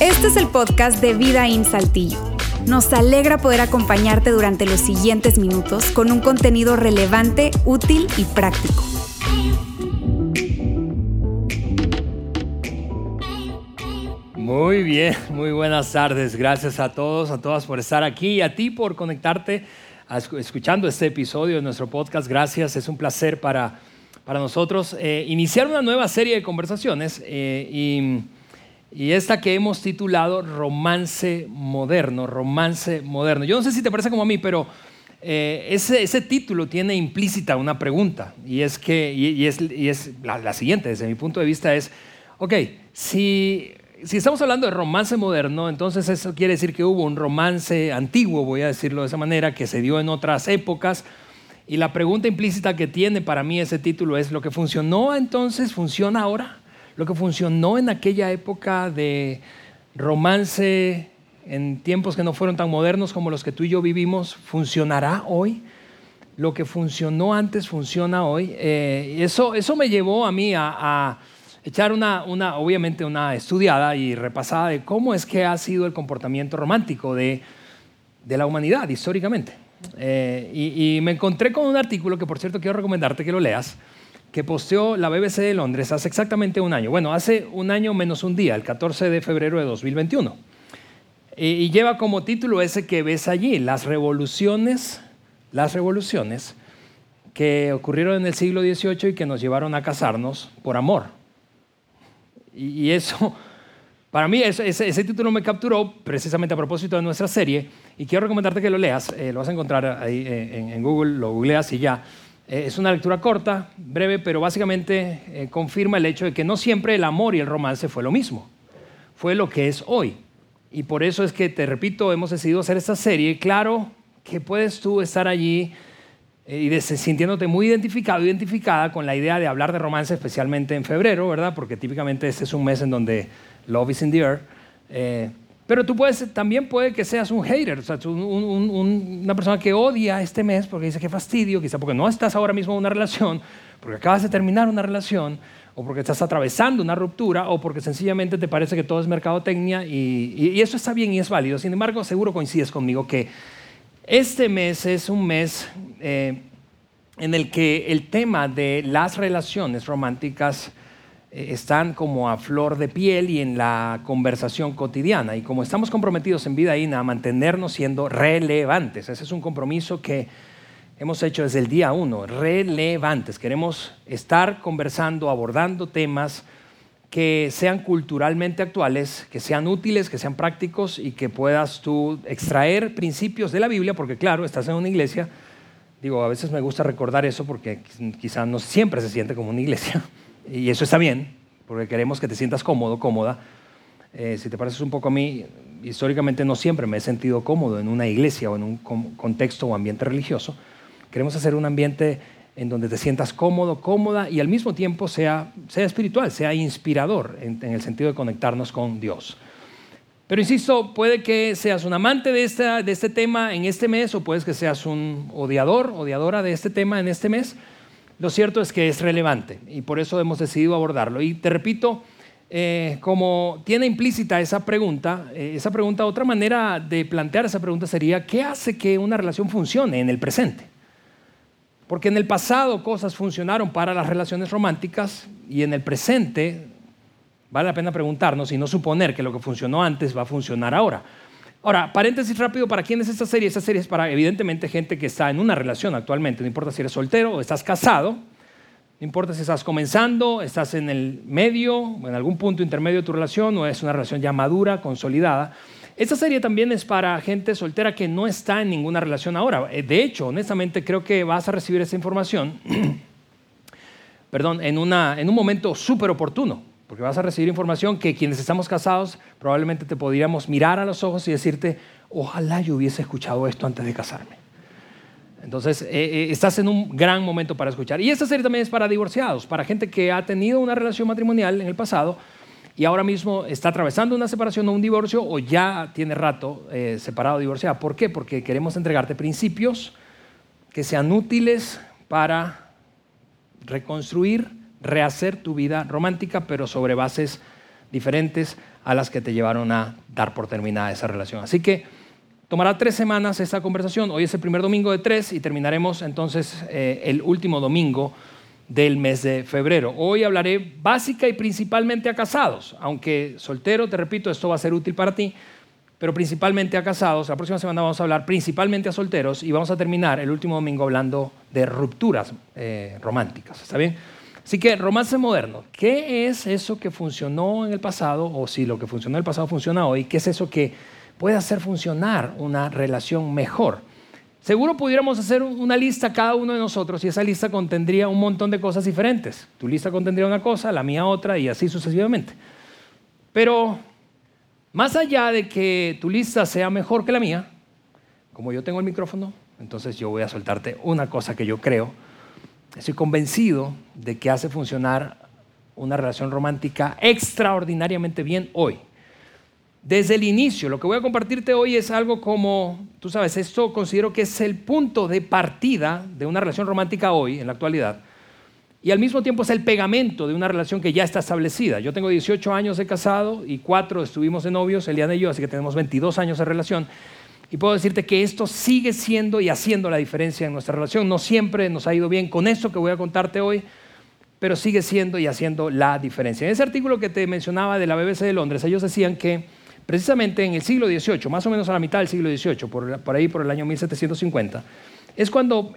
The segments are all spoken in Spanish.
Este es el podcast de Vida en Saltillo. Nos alegra poder acompañarte durante los siguientes minutos con un contenido relevante, útil y práctico. Muy bien, muy buenas tardes. Gracias a todos, a todas por estar aquí y a ti por conectarte escuchando este episodio de nuestro podcast. Gracias, es un placer para, para nosotros eh, iniciar una nueva serie de conversaciones eh, y y esta que hemos titulado Romance Moderno, Romance Moderno. Yo no sé si te parece como a mí, pero eh, ese, ese, título tiene implícita una pregunta y es, que, y, es, y es la, siguiente, desde mi punto de vista es, ok, si, si estamos hablando de romance moderno, entonces eso quiere decir que hubo un romance antiguo, voy a decirlo de esa manera, que se dio en otras épocas. Y la pregunta implícita que tiene para mí ese título es, ¿lo que funcionó entonces funciona ahora? lo que funcionó en aquella época de romance en tiempos que no fueron tan modernos como los que tú y yo vivimos, funcionará hoy. Lo que funcionó antes funciona hoy. Eh, eso, eso me llevó a mí a, echar una, una, obviamente una estudiada y repasada de cómo es que ha sido el comportamiento romántico de, de la humanidad históricamente. Eh, y, y me encontré con un artículo que por cierto quiero recomendarte que lo leas, que posteó la BBC de Londres hace exactamente un año. Bueno, hace un año menos un día, el 14 de febrero de 2021. Y, lleva como título ese que ves allí, las revoluciones, las revoluciones que ocurrieron en el siglo XVIII y que nos llevaron a casarnos por amor. Y, eso, para mí, ese, título me capturó precisamente a propósito de nuestra serie y quiero recomendarte que lo leas. Eh, lo vas a encontrar ahí en, en Google, lo googleas y ya. Eh, es una lectura corta, breve, pero básicamente eh, confirma el hecho de que no siempre el amor y el romance fue lo mismo, fue lo que es hoy. Y por eso es que, te repito, hemos decidido hacer esta serie. Claro que puedes tú estar allí eh, y sintiéndote muy identificado, identificada con la idea de hablar de romance, especialmente en febrero, ¿verdad? Porque típicamente este es un mes en donde love is in the air. Pero tú puedes, también puede que seas un hater, o sea, una persona que odia este mes porque dice que fastidio, quizá porque no estás ahora mismo en una relación, porque acabas de terminar una relación, o porque estás atravesando una ruptura, o porque sencillamente te parece que todo es mercadotecnia, y, y, eso está bien y es válido. Sin embargo, seguro coincides conmigo que este mes es un mes eh, en el que el tema de las relaciones románticas eh, están como a flor de piel y en la conversación cotidiana. Y como estamos comprometidos en vida INA a mantenernos siendo relevantes, ese es un compromiso que hemos hecho desde el día uno, relevantes. Queremos estar conversando, abordando temas que sean culturalmente actuales, que sean útiles, que sean prácticos y que puedas tú extraer principios de la Biblia, porque claro, estás en una iglesia, digo, a veces me gusta recordar eso porque quizás no siempre se siente como una iglesia, y eso está bien, porque queremos que te sientas cómodo, cómoda. Eh, si te pareces un poco a mí, históricamente no siempre me he sentido cómodo en una iglesia o en un contexto o ambiente religioso. Queremos hacer un ambiente en donde te sientas cómodo, cómoda y al mismo tiempo sea, sea espiritual, sea inspirador en, el sentido de conectarnos con Dios. Pero insisto, puede que seas un amante de, esta, de este tema en este mes o puedes que seas un odiador, odiadora de este tema en este mes. Lo cierto es que es relevante y por eso hemos decidido abordarlo. Y te repito, eh, como tiene implícita esa pregunta, eh, esa pregunta, otra manera de plantear esa pregunta sería, ¿qué hace que una relación funcione en el presente? Porque en el pasado cosas funcionaron para las relaciones románticas y en el presente vale la pena preguntarnos y no suponer que lo que funcionó antes va a funcionar ahora. Ahora, paréntesis rápido, ¿para quién es esta serie? Esta serie es para, evidentemente, gente que está en una relación actualmente. No importa si eres soltero o estás casado. No importa si estás comenzando, estás en el medio o en algún punto intermedio de tu relación o es una relación ya madura, consolidada. Esta serie también es para gente soltera que no está en ninguna relación ahora. Eh, de hecho, honestamente, creo que vas a recibir esa información perdón, en, una, en un momento súper oportuno porque vas a recibir información que quienes estamos casados probablemente te podríamos mirar a los ojos y decirte, ojalá yo hubiese escuchado esto antes de casarme. Entonces, eh, eh, estás en un gran momento para escuchar. Y esta serie también es para divorciados, para gente que ha tenido una relación matrimonial en el pasado y ahora mismo está atravesando una separación o un divorcio o ya tiene rato eh, separado o divorciado. ¿Por qué? Porque queremos entregarte principios que sean útiles para reconstruir rehacer tu vida romántica, pero sobre bases diferentes a las que te llevaron a dar por terminada esa relación. Así que tomará tres semanas esta conversación. Hoy es el primer domingo de tres y terminaremos entonces eh, el último domingo del mes de febrero. Hoy hablaré básica y principalmente a casados, aunque soltero, te repito, esto va a ser útil para ti, pero principalmente a casados. La próxima semana vamos a hablar principalmente a solteros y vamos a terminar el último domingo hablando de rupturas eh, románticas. ¿Está bien? Así que romance moderno, ¿qué es eso que funcionó en el pasado o si lo que funcionó en el pasado funciona hoy? ¿Qué es eso que puede hacer funcionar una relación mejor? Seguro pudiéramos hacer una lista cada uno de nosotros y esa lista contendría un montón de cosas diferentes. Tu lista contendría una cosa, la mía otra y así sucesivamente. Pero más allá de que tu lista sea mejor que la mía, como yo tengo el micrófono, entonces yo voy a soltarte una cosa que yo creo Estoy convencido de que hace funcionar una relación romántica extraordinariamente bien hoy. Desde el inicio, lo que voy a compartirte hoy es algo como, tú sabes, esto considero que es el punto de partida de una relación romántica hoy, en la actualidad, y al mismo tiempo es el pegamento de una relación que ya está establecida. Yo tengo 18 años de casado y cuatro estuvimos de novios, Eliana y yo, así que tenemos 22 años de relación. Y puedo decirte que esto sigue siendo y haciendo la diferencia en nuestra relación. No siempre nos ha ido bien con esto que voy a contarte hoy, pero sigue siendo y haciendo la diferencia. En ese artículo que te mencionaba de la BBC de Londres, ellos decían que precisamente en el siglo XVIII, más o menos a la mitad del siglo XVIII, por, ahí por el año 1750, es cuando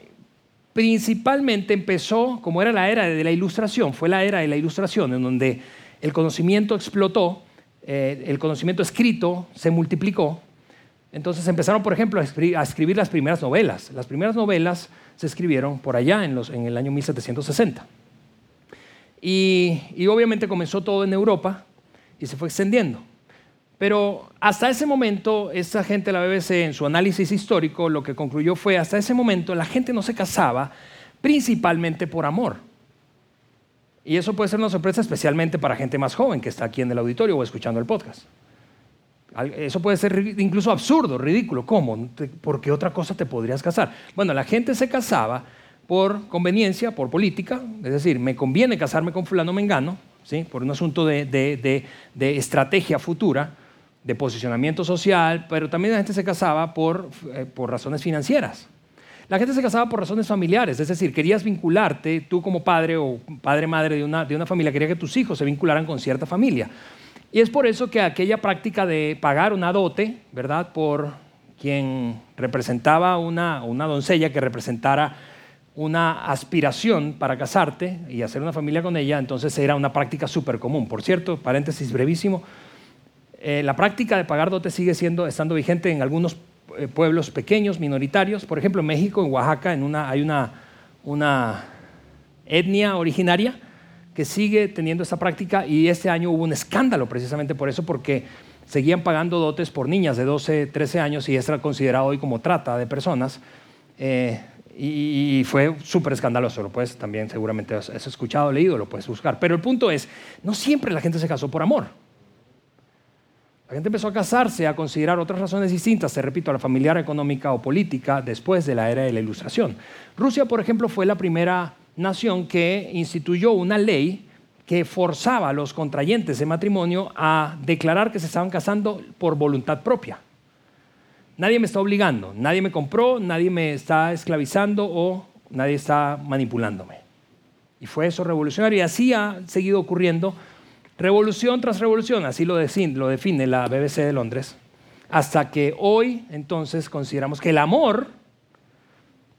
principalmente empezó, como era la era de la ilustración, fue la era de la ilustración, en donde el conocimiento explotó, eh, el conocimiento escrito se multiplicó, entonces empezaron, por ejemplo, a escribir, las primeras novelas. Las primeras novelas se escribieron por allá en, el año 1760. Y, obviamente comenzó todo en Europa y se fue extendiendo. Pero hasta ese momento, esa gente la BBC, en su análisis histórico, lo que concluyó fue, hasta ese momento la gente no se casaba principalmente por amor. Y eso puede ser una sorpresa especialmente para gente más joven que está aquí en el auditorio o escuchando el podcast. Eso puede ser incluso absurdo, ridículo. ¿Cómo? ¿Por qué otra cosa te podrías casar? Bueno, la gente se casaba por conveniencia, por política, es decir, me conviene casarme con fulano mengano, ¿sí? por un asunto de, estrategia futura, de posicionamiento social, pero también la gente se casaba por, eh, por razones financieras. La gente se casaba por razones familiares, es decir, querías vincularte, tú como padre o padre-madre de una, de una familia, quería que tus hijos se vincularan con cierta familia. Y es por eso que aquella práctica de pagar una dote, ¿verdad? Por quien representaba una, una doncella que representara una aspiración para casarte y hacer una familia con ella, entonces era una práctica súper común. Por cierto, paréntesis brevísimo, eh, la práctica de pagar dote sigue siendo, estando vigente en algunos eh, pueblos pequeños, minoritarios. Por ejemplo, en México, en Oaxaca, en una, hay una, una etnia originaria que sigue teniendo esta práctica y este año hubo un escándalo precisamente por eso, porque seguían pagando dotes por niñas de 12, 13 años y era considerado hoy como trata de personas. Eh, y, fue súper escandaloso, lo puedes también seguramente has, escuchado, leído, lo puedes buscar. Pero el punto es, no siempre la gente se casó por amor. La gente empezó a casarse, a considerar otras razones distintas, te repito, a la familiar, económica o política, después de la era de la Ilustración. Rusia, por ejemplo, fue la primera nación que instituyó una ley que forzaba a los contrayentes de matrimonio a declarar que se estaban casando por voluntad propia. Nadie me está obligando, nadie me compró, nadie me está esclavizando o nadie está manipulándome. Y fue eso revolucionario y así ha seguido ocurriendo revolución tras revolución, así lo define, lo define la BBC de Londres, hasta que hoy entonces consideramos que el amor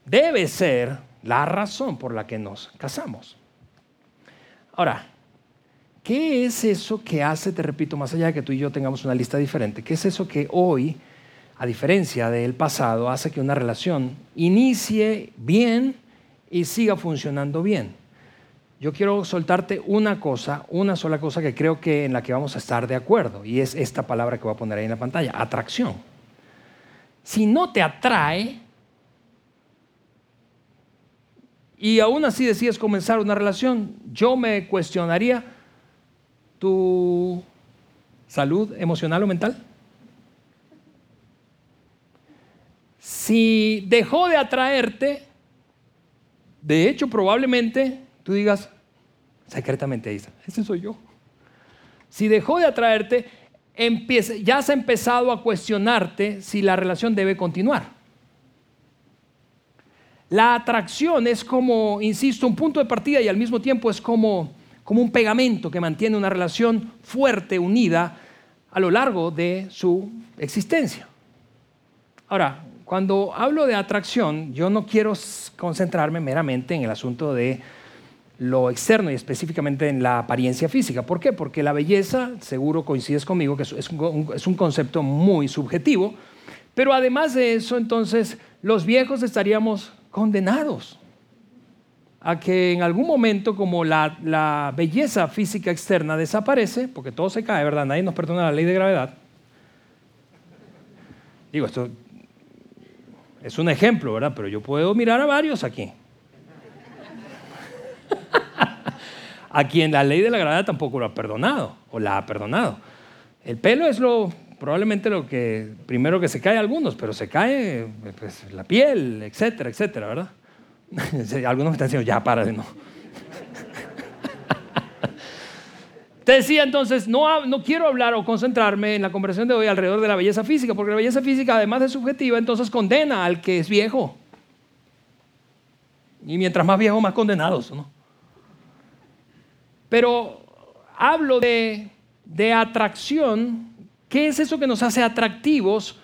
debe ser la razón por la que nos casamos. Ahora, ¿qué es eso que hace, te repito, más allá de que tú y yo tengamos una lista diferente, qué es eso que hoy, a diferencia del pasado, hace que una relación inicie bien y siga funcionando bien? Yo quiero soltarte una cosa, una sola cosa que creo que en la que vamos a estar de acuerdo, y es esta palabra que voy a poner ahí en la pantalla, atracción. Si no te atrae, y aún así decides comenzar una relación, yo me cuestionaría tu salud emocional o mental. Si dejó de atraerte, de hecho probablemente tú digas, secretamente ese soy yo. Si dejó de atraerte, ya has empezado a cuestionarte si la relación debe continuar. La atracción es como, insisto, un punto de partida y al mismo tiempo es como, como un pegamento que mantiene una relación fuerte, unida a lo largo de su existencia. Ahora, cuando hablo de atracción, yo no quiero concentrarme meramente en el asunto de lo externo y específicamente en la apariencia física. ¿Por qué? Porque la belleza, seguro coincides conmigo, que es un, es un concepto muy subjetivo, pero además de eso, entonces, los viejos estaríamos condenados a que en algún momento, como la, belleza física externa desaparece, porque todo se cae, ¿verdad? Nadie nos perdona la ley de gravedad. Digo, esto es un ejemplo, ¿verdad? Pero yo puedo mirar a varios aquí. a quien la ley de la gravedad tampoco lo ha perdonado o la ha perdonado. El pelo es lo probablemente lo que primero que se cae algunos, pero se cae pues, la piel, etcétera, etcétera, ¿verdad? algunos me están diciendo, ya para de no. Te decía entonces, no, no quiero hablar o concentrarme en la conversación de hoy alrededor de la belleza física, porque la belleza física, además de subjetiva, entonces condena al que es viejo. Y mientras más viejo, más condenados, ¿no? Pero hablo de, de atracción ¿Qué es eso que nos hace atractivos?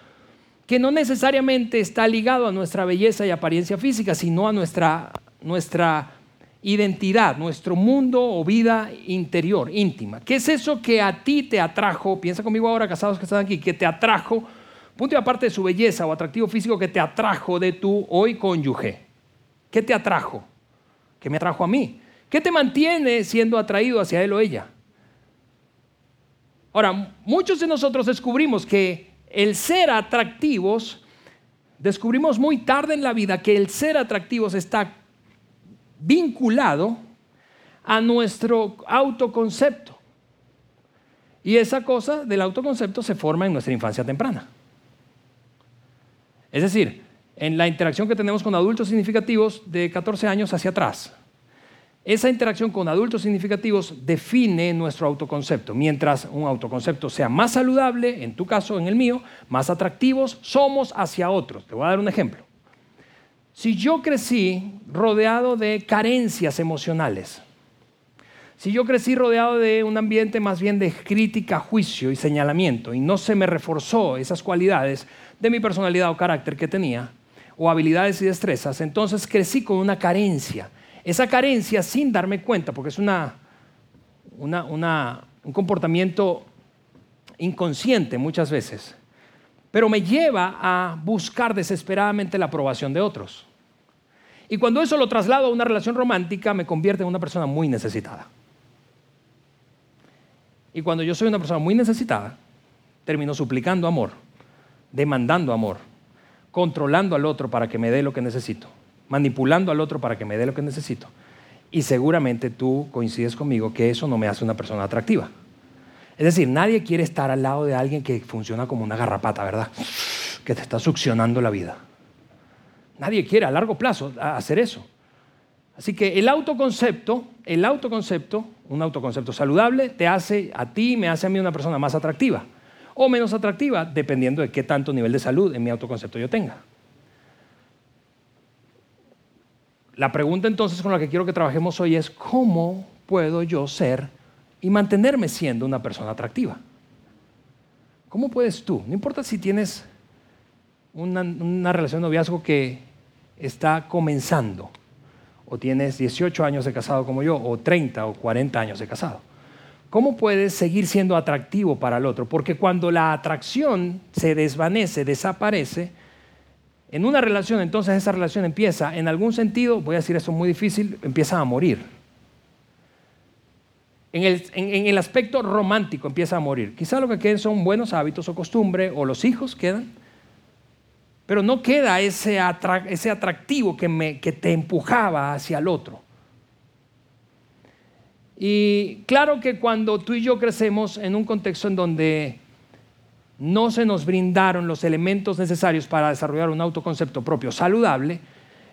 Que no necesariamente está ligado a nuestra belleza y apariencia física, sino a nuestra, nuestra identidad, nuestro mundo o vida interior, íntima. ¿Qué es eso que a ti te atrajo? Piensa conmigo ahora, casados que están aquí, que te atrajo, punto y aparte de su belleza o atractivo físico, que te atrajo de tu hoy cónyuge. ¿Qué te atrajo? ¿Qué me atrajo a mí? ¿Qué te mantiene siendo atraído hacia él o ella? Ahora, muchos de nosotros descubrimos que el ser atractivos, descubrimos muy tarde en la vida que el ser atractivos está vinculado a nuestro autoconcepto. Y esa cosa del autoconcepto se forma en nuestra infancia temprana. Es decir, en la interacción que tenemos con adultos significativos de 14 años hacia atrás. Esa interacción con adultos significativos define nuestro autoconcepto. Mientras un autoconcepto sea más saludable, en tu caso, en el mío, más atractivos somos hacia otros. Te voy a dar un ejemplo. Si yo crecí rodeado de carencias emocionales, si yo crecí rodeado de un ambiente más bien de crítica, juicio y señalamiento y no se me reforzó esas cualidades de mi personalidad o carácter que tenía, o habilidades y destrezas, entonces crecí con una carencia esa carencia sin darme cuenta, porque es una, un comportamiento inconsciente muchas veces, pero me lleva a buscar desesperadamente la aprobación de otros. Y cuando eso lo traslado a una relación romántica, me convierte en una persona muy necesitada. Y cuando yo soy una persona muy necesitada, termino suplicando amor, demandando amor, controlando al otro para que me dé lo que necesito manipulando al otro para que me dé lo que necesito. Y seguramente tú coincides conmigo que eso no me hace una persona atractiva. Es decir, nadie quiere estar al lado de alguien que funciona como una garrapata, ¿verdad? Que te está succionando la vida. Nadie quiere a largo plazo hacer eso. Así que el autoconcepto, el autoconcepto, un autoconcepto saludable, te hace a ti, me hace a mí una persona más atractiva o menos atractiva, dependiendo de qué tanto nivel de salud en mi autoconcepto yo tenga. La pregunta entonces con la que quiero que trabajemos hoy es, ¿cómo puedo yo ser y mantenerme siendo una persona atractiva? ¿Cómo puedes tú? No importa si tienes una, relación de noviazgo que está comenzando, o tienes 18 años de casado como yo, o 30 o 40 años de casado. ¿Cómo puedes seguir siendo atractivo para el otro? Porque cuando la atracción se desvanece, desaparece, en una relación, entonces esa relación empieza, en algún sentido, voy a decir eso muy difícil, empieza a morir. En el, aspecto romántico empieza a morir. Quizá lo que queden son buenos hábitos o costumbre, o los hijos quedan, pero no queda ese, atractivo que, que te empujaba hacia el otro. Y claro que cuando tú y yo crecemos en un contexto en donde no se nos brindaron los elementos necesarios para desarrollar un autoconcepto propio saludable,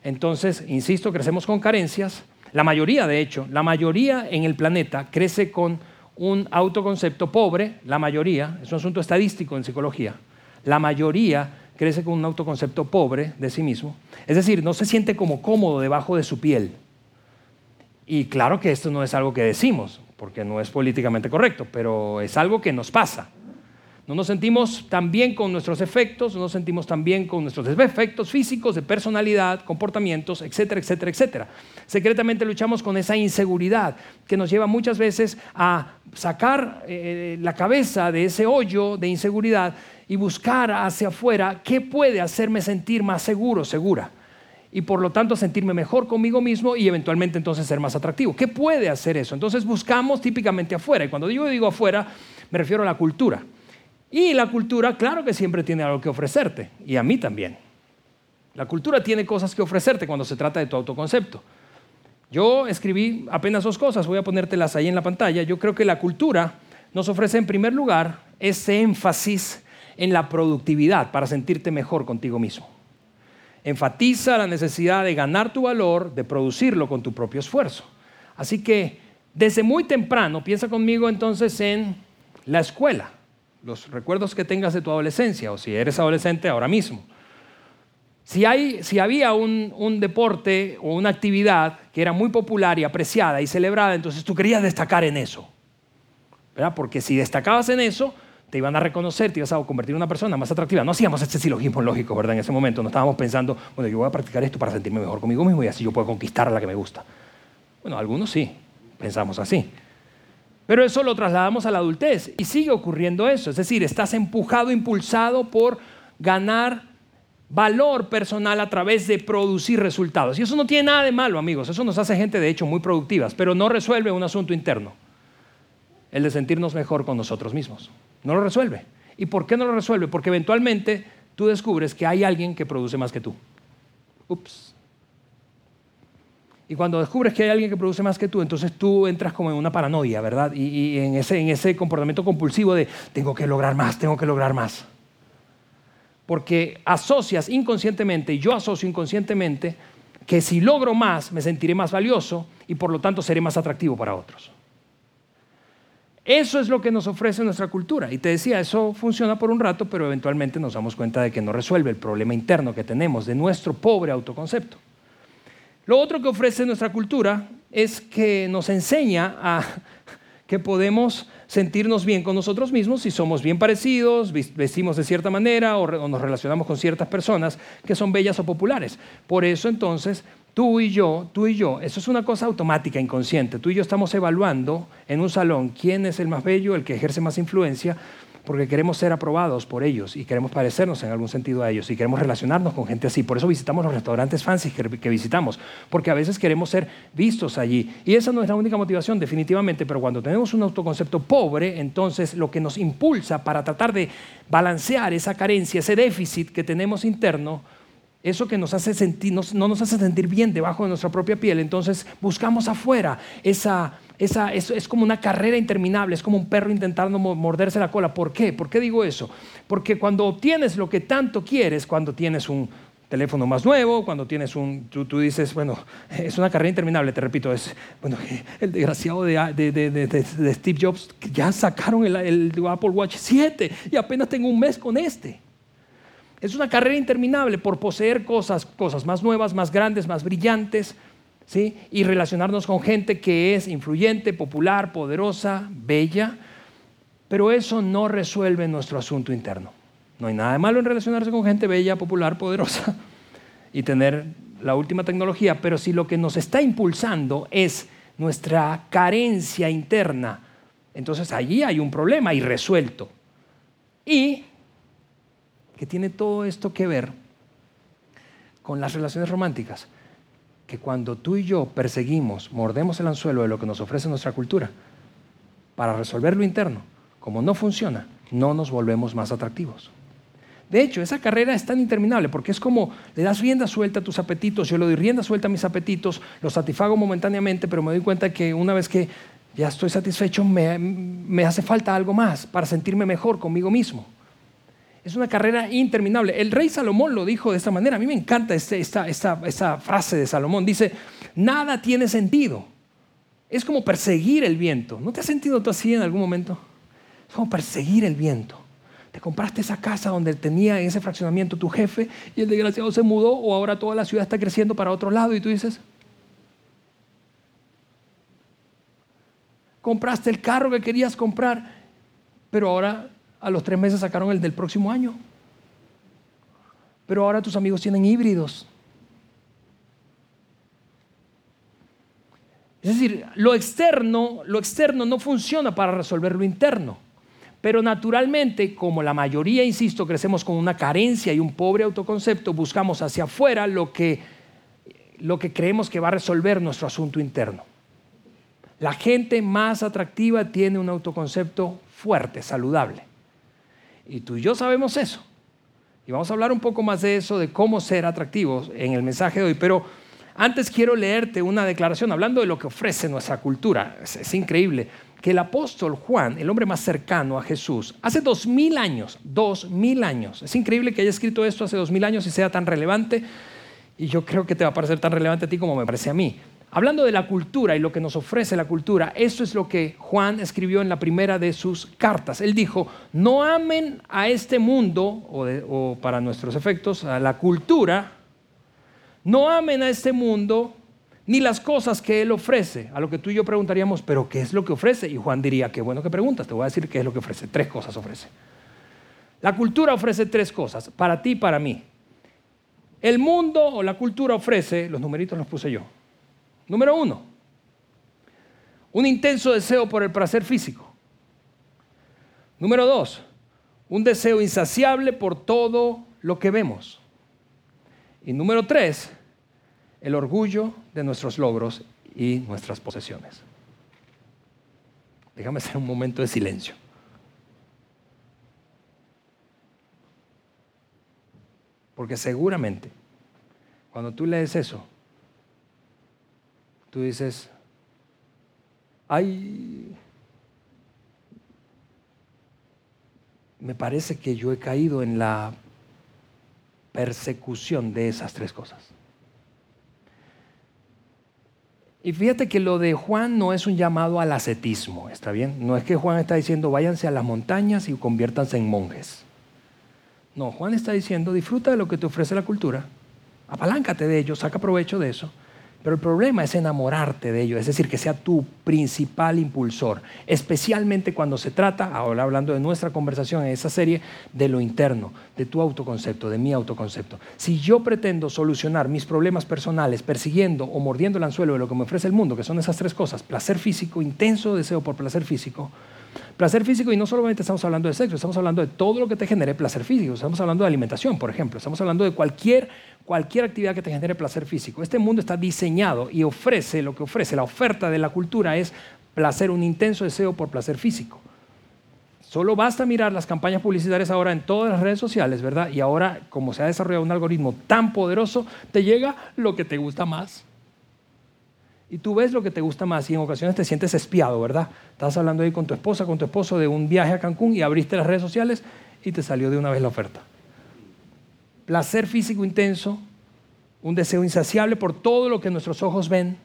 entonces, insisto, crecemos con carencias. La mayoría de hecho, la mayoría en el planeta crece con un autoconcepto pobre, la mayoría, es un asunto estadístico en psicología, la mayoría crece con un autoconcepto pobre de sí mismo, es decir, no se siente como cómodo debajo de su piel. Y claro que esto no es algo que decimos, porque no es políticamente correcto, pero es algo que nos pasa. No nos sentimos tan bien con nuestros efectos, no nos sentimos tan con nuestros defectos físicos, de personalidad, comportamientos, etcétera, etcétera, etcétera. Secretamente luchamos con esa inseguridad que nos lleva muchas veces a sacar eh, la cabeza de ese hoyo de inseguridad y buscar hacia afuera qué puede hacerme sentir más seguro, segura. Y por lo tanto sentirme mejor conmigo mismo y eventualmente entonces ser más atractivo. ¿Qué puede hacer eso? Entonces buscamos típicamente afuera. Y cuando yo digo afuera, me refiero a la cultura. Y la cultura, claro que siempre tiene algo que ofrecerte, y a mí también. La cultura tiene cosas que ofrecerte cuando se trata de tu autoconcepto. Yo escribí apenas dos cosas, voy a ponértelas ahí en la pantalla. Yo creo que la cultura nos ofrece en primer lugar ese énfasis en la productividad para sentirte mejor contigo mismo. Enfatiza la necesidad de ganar tu valor, de producirlo con tu propio esfuerzo. Así que desde muy temprano, piensa conmigo entonces en la escuela los recuerdos que tengas de tu adolescencia o si eres adolescente ahora mismo. Si, hay, si había un, deporte o una actividad que era muy popular y apreciada y celebrada, entonces tú querías destacar en eso. ¿verdad? Porque si destacabas en eso, te iban a reconocer, te ibas a convertir en una persona más atractiva. No hacíamos este silogismo lógico, ¿verdad? En ese momento no estábamos pensando, bueno, yo voy a practicar esto para sentirme mejor conmigo mismo y así yo puedo conquistar a la que me gusta. Bueno, algunos sí, pensamos así. Pero eso lo trasladamos a la adultez y sigue ocurriendo eso. Es decir, estás empujado, impulsado por ganar valor personal a través de producir resultados. Y eso no tiene nada de malo, amigos. Eso nos hace gente, de hecho, muy productivas, pero no resuelve un asunto interno. El de sentirnos mejor con nosotros mismos. No lo resuelve. ¿Y por qué no lo resuelve? Porque eventualmente tú descubres que hay alguien que produce más que tú. Ups. Y cuando descubres que hay alguien que produce más que tú, entonces tú entras como en una paranoia, ¿verdad? Y, en, ese, en ese comportamiento compulsivo de tengo que lograr más, tengo que lograr más. Porque asocias inconscientemente, y yo asocio inconscientemente, que si logro más me sentiré más valioso y por lo tanto seré más atractivo para otros. Eso es lo que nos ofrece nuestra cultura. Y te decía, eso funciona por un rato, pero eventualmente nos damos cuenta de que no resuelve el problema interno que tenemos de nuestro pobre autoconcepto. Lo otro que ofrece nuestra cultura es que nos enseña a que podemos sentirnos bien con nosotros mismos si somos bien parecidos, vestimos de cierta manera o, nos relacionamos con ciertas personas que son bellas o populares. Por eso entonces tú y yo, tú y yo, eso es una cosa automática, inconsciente. Tú y yo estamos evaluando en un salón quién es el más bello, el que ejerce más influencia, porque queremos ser aprobados por ellos y queremos parecernos en algún sentido a ellos y queremos relacionarnos con gente así. Por eso visitamos los restaurantes fancy que, visitamos, porque a veces queremos ser vistos allí. Y esa no es la única motivación, definitivamente, pero cuando tenemos un autoconcepto pobre, entonces lo que nos impulsa para tratar de balancear esa carencia, ese déficit que tenemos interno, eso que nos hace sentir, no nos hace sentir bien debajo de nuestra propia piel, entonces buscamos afuera esa esa, es, es, como una carrera interminable, es como un perro intentando morderse la cola. ¿Por qué? ¿Por qué digo eso? Porque cuando obtienes lo que tanto quieres, cuando tienes un teléfono más nuevo, cuando tienes un, tú, tú dices, bueno, es una carrera interminable, te repito, es, bueno, el desgraciado de, de, de, de Steve Jobs, ya sacaron el, el Apple Watch 7 y apenas tengo un mes con este. Es una carrera interminable por poseer cosas, cosas más nuevas, más grandes, más brillantes, y relacionarnos con gente que es influyente, popular, poderosa, bella, pero eso no resuelve nuestro asunto interno. No hay nada de malo en relacionarse con gente bella, popular, poderosa y tener la última tecnología, pero si lo que nos está impulsando es nuestra carencia interna, entonces allí hay un problema irresuelto. Y que tiene todo esto que ver con las relaciones románticas que cuando tú y yo perseguimos, mordemos el anzuelo de lo que nos ofrece nuestra cultura, para resolver lo interno, como no funciona, no nos volvemos más atractivos. De hecho, esa carrera es tan interminable porque es como le das rienda suelta a tus apetitos, yo le doy rienda suelta a mis apetitos, los satisfago momentáneamente, pero me doy cuenta que una vez que ya estoy satisfecho, me, me hace falta algo más para sentirme mejor conmigo mismo. Es una carrera interminable. El rey Salomón lo dijo de esta manera. A mí me encanta este, esta, esta, frase de Salomón. Dice, nada tiene sentido. Es como perseguir el viento. ¿No te has sentido tú así en algún momento? Es como perseguir el viento. Te compraste esa casa donde tenía en ese fraccionamiento tu jefe y el desgraciado se mudó o ahora toda la ciudad está creciendo para otro lado y tú dices, compraste el carro que querías comprar, pero ahora a los tres meses sacaron el del próximo año. Pero ahora tus amigos tienen híbridos. Es decir, lo externo, lo externo no funciona para resolver lo interno. Pero naturalmente, como la mayoría, insisto, crecemos con una carencia y un pobre autoconcepto, buscamos hacia afuera lo que, lo que creemos que va a resolver nuestro asunto interno. La gente más atractiva tiene un autoconcepto fuerte, saludable. Y tú y yo sabemos eso. Y vamos a hablar un poco más de eso, de cómo ser atractivos en el mensaje de hoy. Pero antes quiero leerte una declaración hablando de lo que ofrece nuestra cultura. Es, increíble que el apóstol Juan, el hombre más cercano a Jesús, hace dos mil años, dos mil años. Es increíble que haya escrito esto hace dos mil años y sea tan relevante. Y yo creo que te va a parecer tan relevante a ti como me parece a mí. Hablando de la cultura y lo que nos ofrece la cultura, eso es lo que Juan escribió en la primera de sus cartas. Él dijo, no amen a este mundo, o, para nuestros efectos, a la cultura, no amen a este mundo ni las cosas que Él ofrece. A lo que tú y yo preguntaríamos, pero ¿qué es lo que ofrece? Y Juan diría, qué bueno que preguntas, te voy a decir qué es lo que ofrece. Tres cosas ofrece. La cultura ofrece tres cosas, para ti y para mí. El mundo o la cultura ofrece, los numeritos los puse yo, Número uno, un intenso deseo por el placer físico. Número dos, un deseo insaciable por todo lo que vemos. Y número tres, el orgullo de nuestros logros y nuestras posesiones. Déjame hacer un momento de silencio. Porque seguramente, cuando tú lees eso, tú dices, ay, me parece que yo he caído en la persecución de esas tres cosas. Y fíjate que lo de Juan no es un llamado al ascetismo, ¿está bien? No es que Juan está diciendo váyanse a las montañas y conviértanse en monjes. No, Juan está diciendo disfruta de lo que te ofrece la cultura, apaláncate de ello, saca provecho de eso, pero el problema es enamorarte de ello, es decir, que sea tu principal impulsor, especialmente cuando se trata, ahora hablando de nuestra conversación en esa serie, de lo interno, de tu autoconcepto, de mi autoconcepto. Si yo pretendo solucionar mis problemas personales persiguiendo o mordiendo el anzuelo de lo que me ofrece el mundo, que son esas tres cosas, placer físico, intenso deseo por placer físico, Placer físico, y no solamente estamos hablando de sexo, estamos hablando de todo lo que te genere placer físico. Estamos hablando de alimentación, por ejemplo. Estamos hablando de cualquier, cualquier actividad que te genere placer físico. Este mundo está diseñado y ofrece lo que ofrece. La oferta de la cultura es placer, un intenso deseo por placer físico. Solo basta mirar las campañas publicitarias ahora en todas las redes sociales, ¿verdad? Y ahora, como se ha desarrollado un algoritmo tan poderoso, te llega lo que te gusta más y tú ves lo que te gusta más y en ocasiones te sientes espiado, ¿verdad? Estás hablando ahí con tu esposa, con tu esposo de un viaje a Cancún y abriste las redes sociales y te salió de una vez la oferta. Placer físico intenso, un deseo insaciable por todo lo que nuestros ojos ven.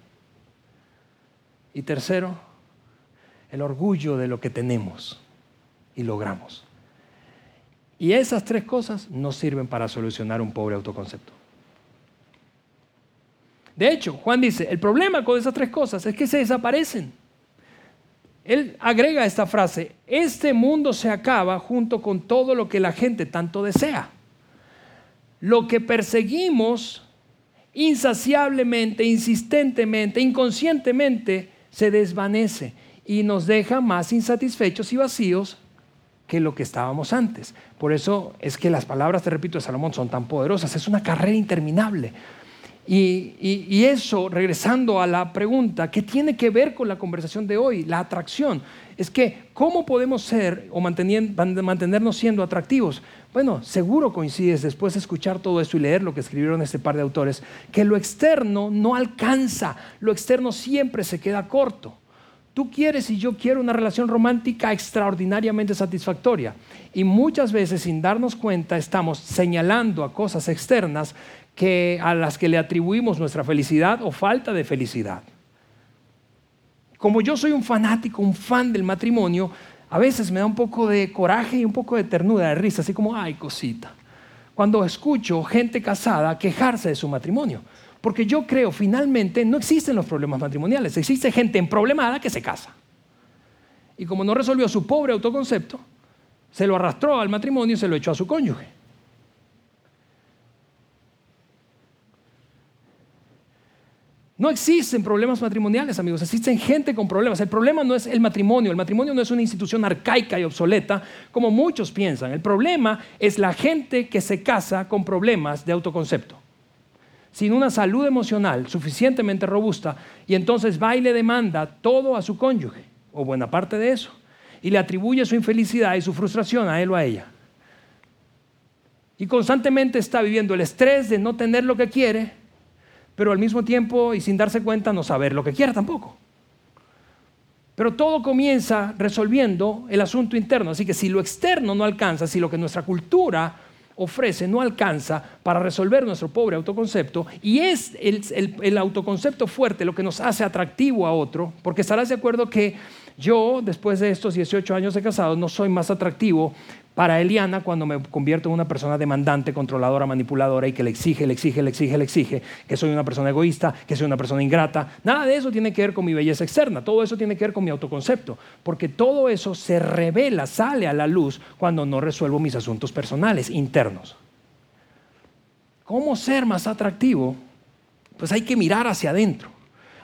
Y tercero, el orgullo de lo que tenemos y logramos. Y esas tres cosas no sirven para solucionar un pobre autoconcepto. De hecho, Juan dice, el problema con esas tres cosas es que se desaparecen. Él agrega esta frase, este mundo se acaba junto con todo lo que la gente tanto desea. Lo que perseguimos insaciablemente, insistentemente, inconscientemente, se desvanece y nos deja más insatisfechos y vacíos que lo que estábamos antes. Por eso es que las palabras, te repito, de Salomón son tan poderosas. Es una carrera interminable. Y, eso, regresando a la pregunta, ¿qué tiene que ver con la conversación de hoy? La atracción. Es que, ¿cómo podemos ser o mantenernos siendo atractivos? Bueno, seguro coincides después de escuchar todo esto y leer lo que escribieron este par de autores, que lo externo no alcanza, lo externo siempre se queda corto. Tú quieres y yo quiero una relación romántica extraordinariamente satisfactoria. Y muchas veces sin darnos cuenta estamos señalando a cosas externas que, a las que le atribuimos nuestra felicidad o falta de felicidad. Como yo soy un fanático, un fan del matrimonio, a veces me da un poco de coraje y un poco de ternura, de risa, así como, ay, cosita. Cuando escucho gente casada quejarse de su matrimonio. Porque yo creo, finalmente, no existen los problemas matrimoniales, existe gente en problemada que se casa. Y como no resolvió su pobre autoconcepto, se lo arrastró al matrimonio y se lo echó a su cónyuge. No existen problemas matrimoniales, amigos, existen gente con problemas. El problema no es el matrimonio, el matrimonio no es una institución arcaica y obsoleta como muchos piensan. El problema es la gente que se casa con problemas de autoconcepto sin una salud emocional suficientemente robusta y entonces va y le demanda todo a su cónyuge, o buena parte de eso, y le atribuye su infelicidad y su frustración a él o a ella. Y constantemente está viviendo el estrés de no tener lo que quiere, pero al mismo tiempo y sin darse cuenta no saber lo que quiere tampoco. Pero todo comienza resolviendo el asunto interno. Así que si lo externo no alcanza, si lo que nuestra cultura ofrece no alcanza para resolver nuestro pobre autoconcepto y es el, autoconcepto fuerte lo que nos hace atractivo a otro, porque estarás de acuerdo que yo, después de estos 18 años de casado, no soy más atractivo para Eliana cuando me convierto en una persona demandante, controladora, manipuladora y que le exige, le exige, le exige, le exige, que soy una persona egoísta, que soy una persona ingrata. Nada de eso tiene que ver con mi belleza externa, todo eso tiene que ver con mi autoconcepto, porque todo eso se revela, sale a la luz cuando no resuelvo mis asuntos personales, internos. ¿Cómo ser más atractivo? Pues hay que mirar hacia adentro,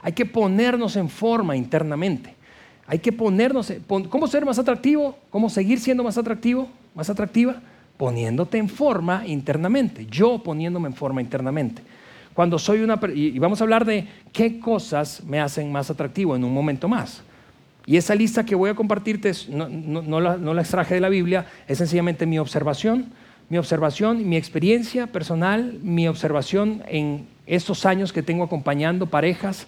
hay que ponernos en forma internamente. Hay que ponernos, ¿cómo ser más atractivo? ¿Cómo seguir siendo más atractivo? Más atractiva? Poniéndote en forma internamente, yo poniéndome en forma internamente. Cuando soy una... Y vamos a hablar de qué cosas me hacen más atractivo en un momento más. Y esa lista que voy a compartirte, no, la, no la extraje de la Biblia, es sencillamente mi observación, mi observación, mi experiencia personal, mi observación en estos años que tengo acompañando parejas.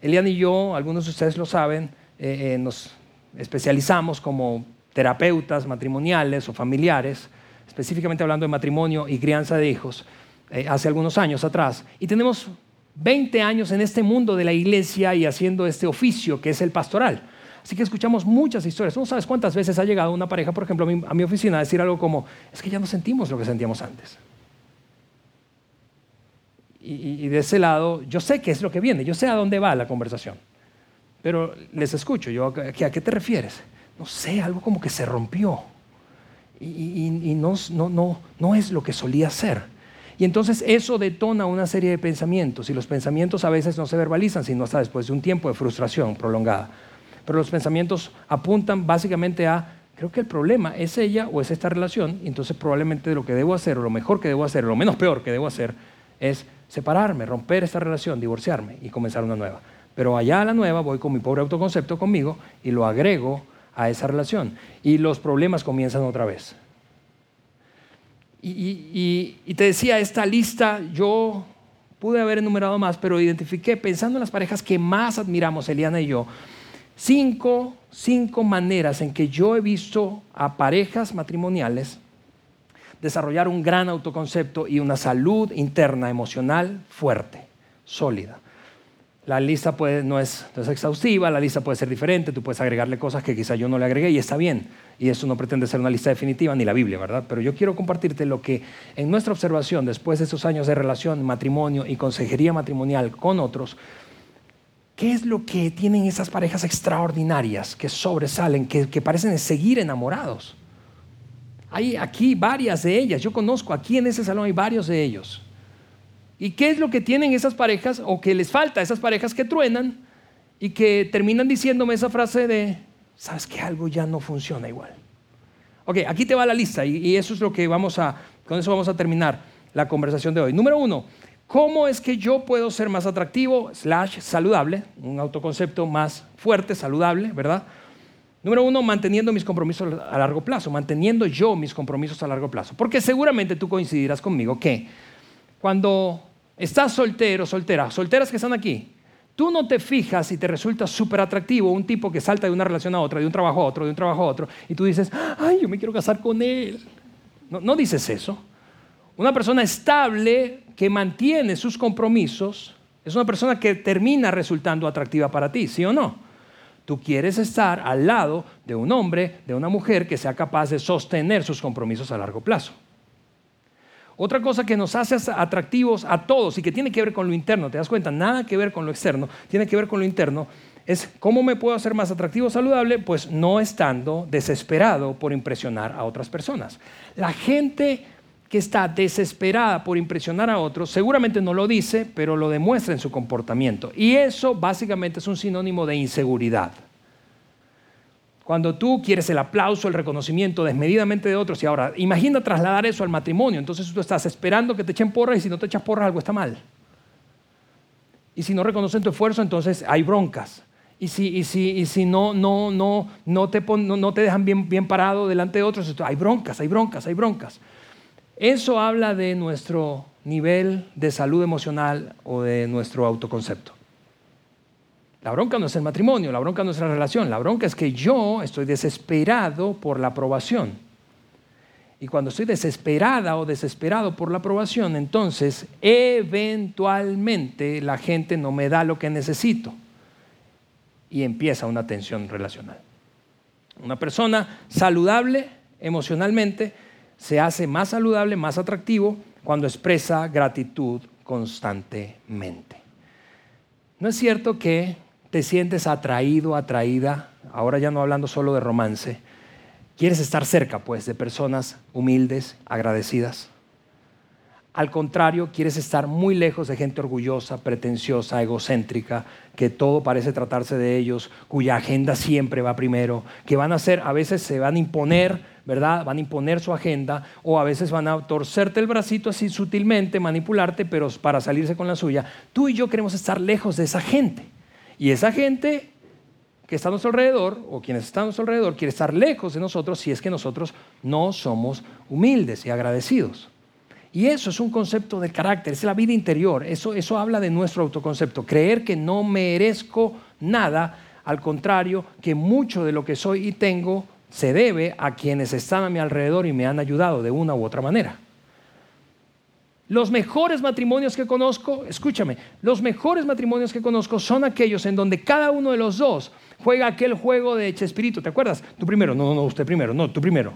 Elian y yo, algunos de ustedes lo saben, eh, eh, nos especializamos como terapeutas matrimoniales o familiares, específicamente hablando de matrimonio y crianza de hijos, eh, hace algunos años atrás. Y tenemos 20 años en este mundo de la iglesia y haciendo este oficio que es el pastoral. Así que escuchamos muchas historias. No sabes cuántas veces ha llegado una pareja, por ejemplo, a mi, oficina a decir algo como, es que ya no sentimos lo que sentíamos antes. Y, de ese lado, yo sé qué es lo que viene, yo sé a dónde va la conversación. Pero les escucho, ¿a qué te refieres? No sé, algo como que se rompió. Y, no, no, no es lo que solía ser. Y entonces eso detona una serie de pensamientos y los pensamientos a veces no se verbalizan, sino hasta después de un tiempo de frustración prolongada. Pero los pensamientos apuntan básicamente a, creo que el problema es ella o es esta relación, y entonces probablemente lo que debo hacer, o lo mejor que debo hacer, o lo menos peor que debo hacer, es separarme, romper esta relación, divorciarme y comenzar una nueva. Pero allá a la nueva voy con mi pobre autoconcepto conmigo y lo agrego a esa relación. Y los problemas comienzan otra vez. Y, te decía, esta lista yo pude haber enumerado más, pero identifiqué, pensando en las parejas que más admiramos, Eliana y yo, cinco, cinco maneras en que yo he visto a parejas matrimoniales desarrollar un gran autoconcepto y una salud interna emocional fuerte, sólida. La lista no, es, exhaustiva, la lista puede ser diferente, tú puedes agregarle cosas que quizá yo no le agregué y está bien. Y eso no pretende ser una lista definitiva ni la Biblia, ¿verdad? Pero yo quiero compartirte lo que en nuestra observación, después de esos años de relación, matrimonio y consejería matrimonial con otros, ¿qué es lo que tienen esas parejas extraordinarias que sobresalen, que, que parecen seguir enamorados? Hay aquí varias de ellas, yo conozco aquí en ese salón hay varios de ellos. ¿Y qué es lo que tienen esas parejas o que les falta a esas parejas que truenan y que terminan diciéndome esa frase de, sabes que algo ya no funciona igual? Ok, aquí te va la lista y, eso es lo que vamos a, con eso vamos a terminar la conversación de hoy. Número uno, ¿cómo es que yo puedo ser más atractivo, slash saludable, un autoconcepto más fuerte, saludable, ¿verdad? Número uno, manteniendo mis compromisos a largo plazo, manteniendo yo mis compromisos a largo plazo. Porque seguramente tú coincidirás conmigo que cuando estás soltero, soltera, solteras que están aquí, Tú no te fijas y te resulta súper atractivo un tipo que salta de una relación a otra, de un trabajo a otro, de un trabajo a otro, y tú dices, ay, yo me quiero casar con él. No, no dices eso. Una persona estable que mantiene sus compromisos es una persona que termina resultando atractiva para ti, ¿sí o no? Tú quieres estar al lado de un hombre, de una mujer que sea capaz de sostener sus compromisos a largo plazo. Otra cosa que nos hace atractivos a todos y que tiene que ver con lo interno, ¿te das cuenta? Nada que ver con lo externo, tiene que ver con lo interno, es cómo me puedo hacer más atractivo, saludable, pues no estando desesperado por impresionar a otras personas. La gente que está desesperada por impresionar a otros, seguramente no lo dice, pero lo demuestra en su comportamiento. Y eso básicamente es un sinónimo de inseguridad. Cuando tú quieres el aplauso, el reconocimiento desmedidamente de otros, y ahora imagina trasladar eso al matrimonio, entonces tú estás esperando que te echen porras y si no te echas porras algo está mal. Y si no reconocen tu esfuerzo, entonces hay broncas. Y si, no, te dejan bien parado delante de otros, hay broncas, hay broncas, hay broncas. Eso habla de nuestro nivel de salud emocional o de nuestro autoconcepto. La bronca no es el matrimonio, la bronca no es la relación, la bronca es que yo estoy desesperado por la aprobación. Y cuando estoy desesperada o desesperado por la aprobación, entonces eventualmente la gente no me da lo que necesito. Y empieza una tensión relacional. Una persona saludable emocionalmente se hace más saludable, más atractivo cuando expresa gratitud constantemente. No es cierto que te sientes atraído, atraída, ahora ya no hablando solo de romance, quieres estar cerca pues de personas humildes, agradecidas. Al contrario, quieres estar muy lejos de gente orgullosa, pretenciosa, egocéntrica, que todo parece tratarse de ellos, cuya agenda siempre va primero, que van a ser, a veces se van a imponer, ¿verdad? Van a imponer su agenda o a veces van a torcerte el bracito así sutilmente, manipularte, pero para salirse con la suya. Tú y yo queremos estar lejos de esa gente. Y esa gente que está a nuestro alrededor, o quienes están a nuestro alrededor, quiere estar lejos de nosotros si es que nosotros no somos humildes y agradecidos. Y eso es un concepto de carácter, es la vida interior, eso, eso habla de nuestro autoconcepto, creer que no merezco nada, al contrario, que mucho de lo que soy y tengo se debe a quienes están a mi alrededor y me han ayudado de una u otra manera. Los mejores matrimonios que conozco, escúchame, los mejores matrimonios que conozco son aquellos en donde cada uno de los dos juega aquel juego de Chespirito, ¿te acuerdas? Tú primero, no, no, no, usted primero, no, tú primero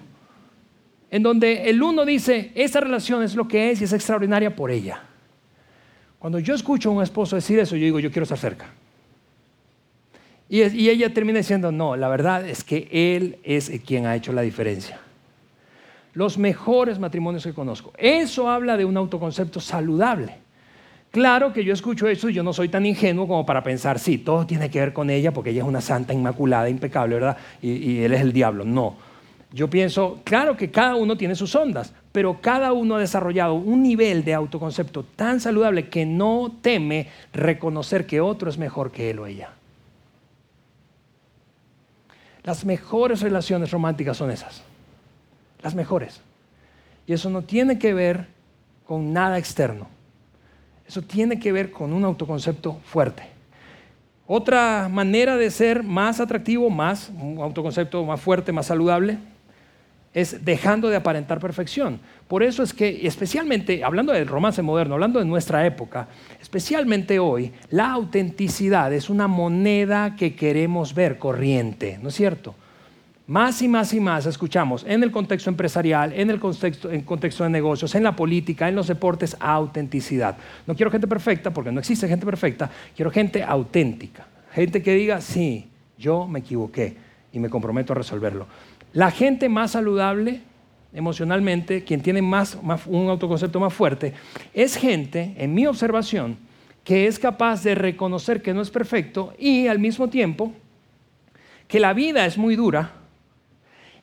en donde el uno dice, esa relación es lo que es y es extraordinaria por ella. Cuando yo escucho a un esposo decir eso, yo digo, yo quiero estar cerca. Y, y ella termina diciendo, no, la verdad es que él es quien ha hecho la diferencia. Los mejores matrimonios que conozco. Eso habla de un autoconcepto saludable. Claro que yo escucho eso y yo no soy tan ingenuo como para pensar, sí, todo tiene que ver con ella porque ella es una santa inmaculada, impecable, ¿verdad? Y, y él es el diablo. No. Yo pienso, claro que cada uno tiene sus ondas, pero cada uno ha desarrollado un nivel de autoconcepto tan saludable que no teme reconocer que otro es mejor que él o ella. Las mejores relaciones románticas son esas. Las mejores. Y eso no tiene que ver con nada externo. Eso tiene que ver con un autoconcepto fuerte. Otra manera de ser más atractivo, más, un autoconcepto más fuerte, más saludable, es dejando de aparentar perfección. Por eso es que, especialmente, hablando del romance moderno, hablando de nuestra época, especialmente hoy, la autenticidad es una moneda que queremos ver corriente, ¿no es cierto? Más y más y más escuchamos en el contexto empresarial, en el contexto, en contexto de negocios, en la política, en los deportes, autenticidad. No quiero gente perfecta, porque no existe gente perfecta, quiero gente auténtica. Gente que diga, sí, yo me equivoqué y me comprometo a resolverlo. La gente más saludable emocionalmente, quien tiene más, un autoconcepto más fuerte, es gente, en mi observación, que es capaz de reconocer que no es perfecto y al mismo tiempo que la vida es muy dura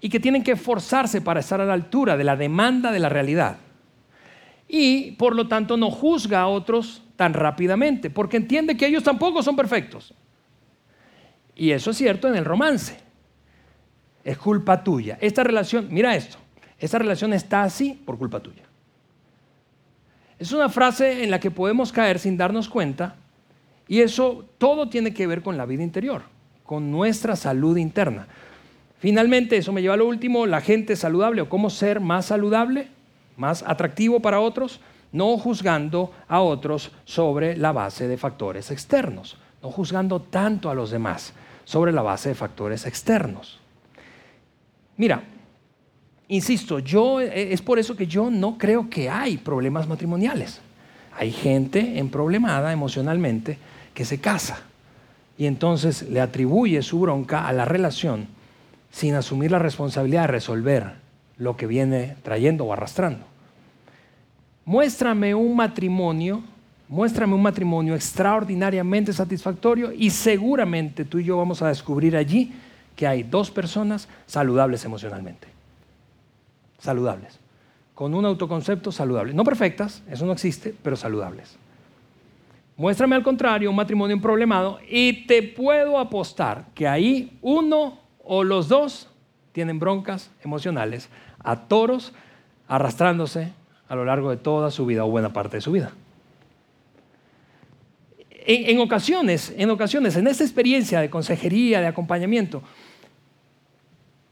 y que tienen que esforzarse para estar a la altura de la demanda de la realidad. Y por lo tanto no juzga a otros tan rápidamente, porque entiende que ellos tampoco son perfectos. Y eso es cierto en el romance es culpa tuya. Esta relación, mira esto, esta relación está así por culpa tuya. Es una frase en la que podemos caer sin darnos cuenta Y eso todo tiene que ver con la vida interior, con nuestra salud interna. Finalmente, eso me lleva a lo último, la gente saludable o cómo ser más saludable, más atractivo para otros, no juzgando a otros sobre la base de factores externos, no juzgando tanto a los demás sobre la base de factores externos. Mira, insisto, yo es por eso que yo no creo que hay problemas matrimoniales. Hay gente emproblemada emocionalmente que se casa y entonces le atribuye su bronca a la relación sin asumir la responsabilidad de resolver lo que viene trayendo o arrastrando. Muéstrame un matrimonio, muéstrame un matrimonio extraordinariamente satisfactorio y seguramente tú y yo vamos a descubrir allí que hay dos personas saludables emocionalmente. Saludables. Con un autoconcepto saludable. No perfectas, eso no existe, pero saludables. Muéstrame al contrario un matrimonio problemado y te puedo apostar que ahí uno o los dos tienen broncas emocionales a toros arrastrándose a lo largo de toda su vida o buena parte de su vida. En, ocasiones, en ocasiones, en esta experiencia de consejería, de acompañamiento,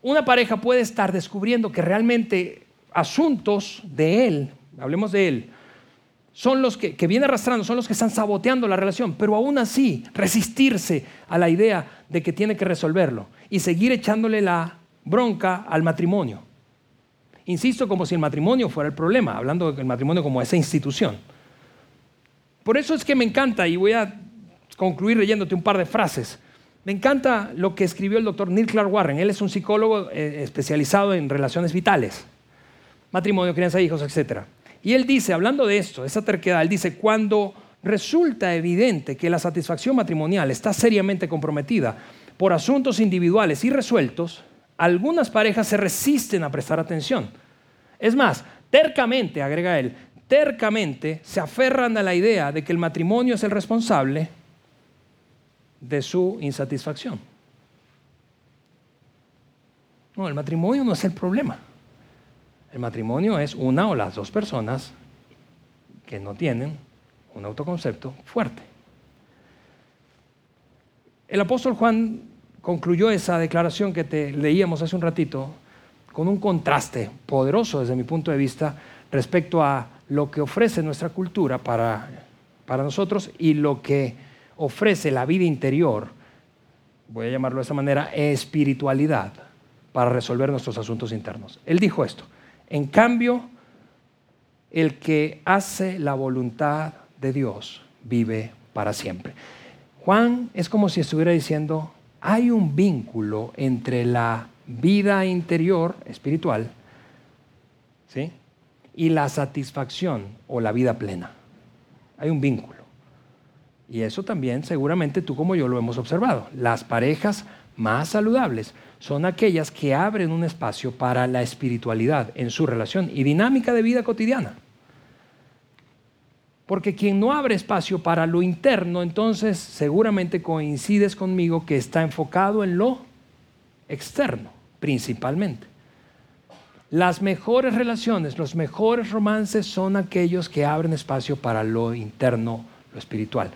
una pareja puede estar descubriendo que realmente asuntos de él, hablemos de él, son los que, que viene arrastrando, son los que están saboteando la relación, pero aún así resistirse a la idea de que tiene que resolverlo y seguir echándole la bronca al matrimonio. Insisto, como si el matrimonio fuera el problema, hablando del matrimonio como esa institución. Por eso es que me encanta, y voy a concluir leyéndote un par de frases. Me encanta lo que escribió el doctor Neil Clark Warren. Él es un psicólogo eh, especializado en relaciones vitales, matrimonio, crianza hijos, etc. Y él dice, hablando de esto, de esa terquedad, él dice, cuando resulta evidente que la satisfacción matrimonial está seriamente comprometida por asuntos individuales irresueltos, algunas parejas se resisten a prestar atención. Es más, tercamente, agrega él, tercamente se aferran a la idea de que el matrimonio es el responsable de su insatisfacción. No, el matrimonio no es el problema. El matrimonio es una o las dos personas que no tienen un autoconcepto fuerte. El apóstol Juan concluyó esa declaración que te leíamos hace un ratito con un contraste poderoso desde mi punto de vista respecto a lo que ofrece nuestra cultura para, para nosotros y lo que ofrece la vida interior, voy a llamarlo de esa manera, espiritualidad para resolver nuestros asuntos internos. Él dijo esto, en cambio, el que hace la voluntad de Dios vive para siempre. Juan es como si estuviera diciendo, hay un vínculo entre la vida interior espiritual ¿sí? y la satisfacción o la vida plena. Hay un vínculo. Y eso también seguramente tú como yo lo hemos observado. Las parejas más saludables son aquellas que abren un espacio para la espiritualidad en su relación y dinámica de vida cotidiana. Porque quien no abre espacio para lo interno, entonces seguramente coincides conmigo que está enfocado en lo externo, principalmente. Las mejores relaciones, los mejores romances son aquellos que abren espacio para lo interno, lo espiritual.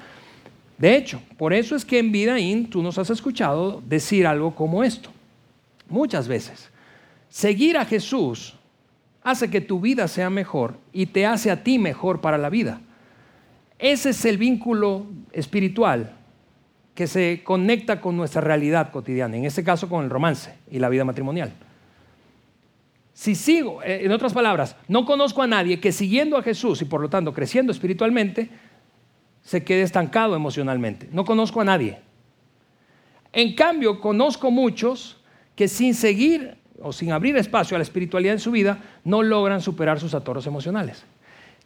De hecho, por eso es que en Vidaín tú nos has escuchado decir algo como esto. Muchas veces. Seguir a Jesús hace que tu vida sea mejor y te hace a ti mejor para la vida. Ese es el vínculo espiritual que se conecta con nuestra realidad cotidiana, en este caso con el romance y la vida matrimonial. Si sigo, eh, en otras palabras, no conozco a nadie que siguiendo a Jesús y por lo tanto creciendo espiritualmente, se quede estancado emocionalmente. No conozco a nadie. En cambio, conozco muchos que sin seguir o sin abrir espacio a la espiritualidad en su vida, no logran superar sus atoros emocionales.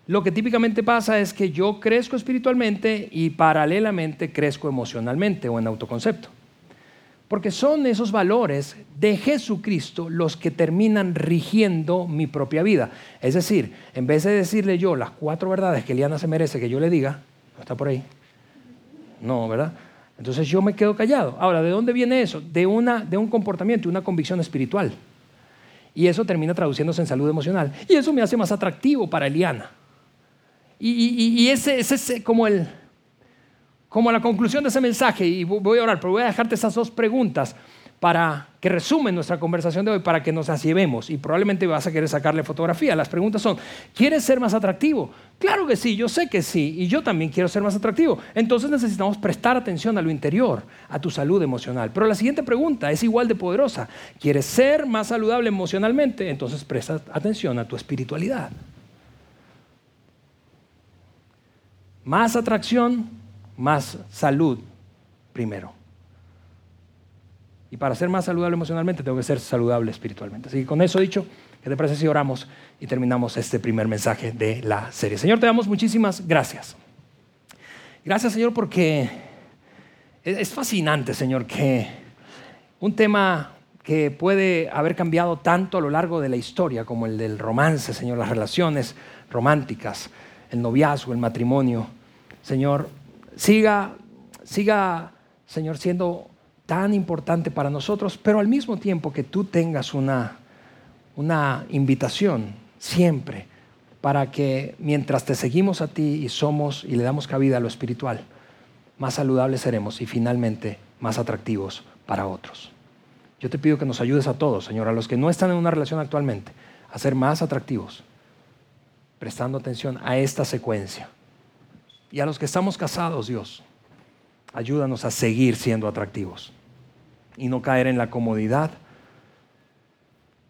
Lo que típicamente pasa es que yo crezco espiritualmente y paralelamente crezco emocionalmente o en autoconcepto. Porque son esos valores de Jesucristo los que terminan rigiendo mi propia vida. Es decir, en vez de decirle yo las cuatro verdades que Eliana se merece que yo le diga, está por ahí. No, ¿verdad? Entonces yo me quedo callado. Ahora, ¿de dónde viene eso? De, una, de un comportamiento, una convicción espiritual. Y eso termina traduciéndose en salud emocional. Y eso me hace más atractivo para Eliana. Y, ese, es como el, como la conclusión de ese mensaje, y voy a orar, pero voy a dejarte esas dos preguntas para que resumen nuestra conversación de hoy, para que nos las llevemos. Y probablemente vas a querer sacarle fotografía. Las preguntas son, ¿quieres ser más atractivo? Claro que sí, yo sé que sí, y yo también quiero ser más atractivo. Entonces necesitamos prestar atención a lo interior, a tu salud emocional. Pero la siguiente pregunta es igual de poderosa. ¿Quieres ser más saludable emocionalmente? Entonces presta atención a tu espiritualidad. Más atracción, más salud primero. Y para ser más saludable emocionalmente, tengo que ser saludable espiritualmente. Así que con eso dicho, ¿qué te parece si oramos y terminamos este primer mensaje de la serie? Señor, te damos muchísimas gracias. Gracias, Señor, porque es fascinante, Señor, que un tema que puede haber cambiado tanto a lo largo de la historia como el del romance, Señor, las relaciones románticas, el noviazgo, el matrimonio, Señor, siga, siga, Señor, siendo tan importante para nosotros, pero al mismo tiempo que tú tengas una, una invitación siempre para que mientras te seguimos a ti y somos y le damos cabida a lo espiritual, más saludables seremos y finalmente más atractivos para otros. Yo te pido que nos ayudes a todos, Señor, a los que no están en una relación actualmente, a ser más atractivos, prestando atención a esta secuencia. Y a los que estamos casados, Dios, ayúdanos a seguir siendo atractivos y no caer en la comodidad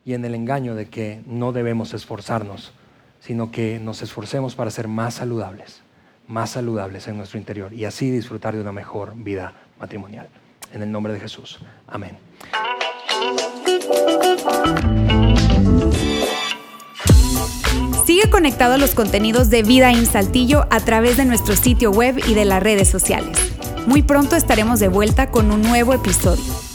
y en el engaño de que no debemos esforzarnos, sino que nos esforcemos para ser más saludables, más saludables en nuestro interior y así disfrutar de una mejor vida matrimonial. En el nombre de Jesús. Amén. Sigue conectado a los contenidos de Vida en Saltillo a través de nuestro sitio web y de las redes sociales. Muy pronto estaremos de vuelta con un nuevo episodio.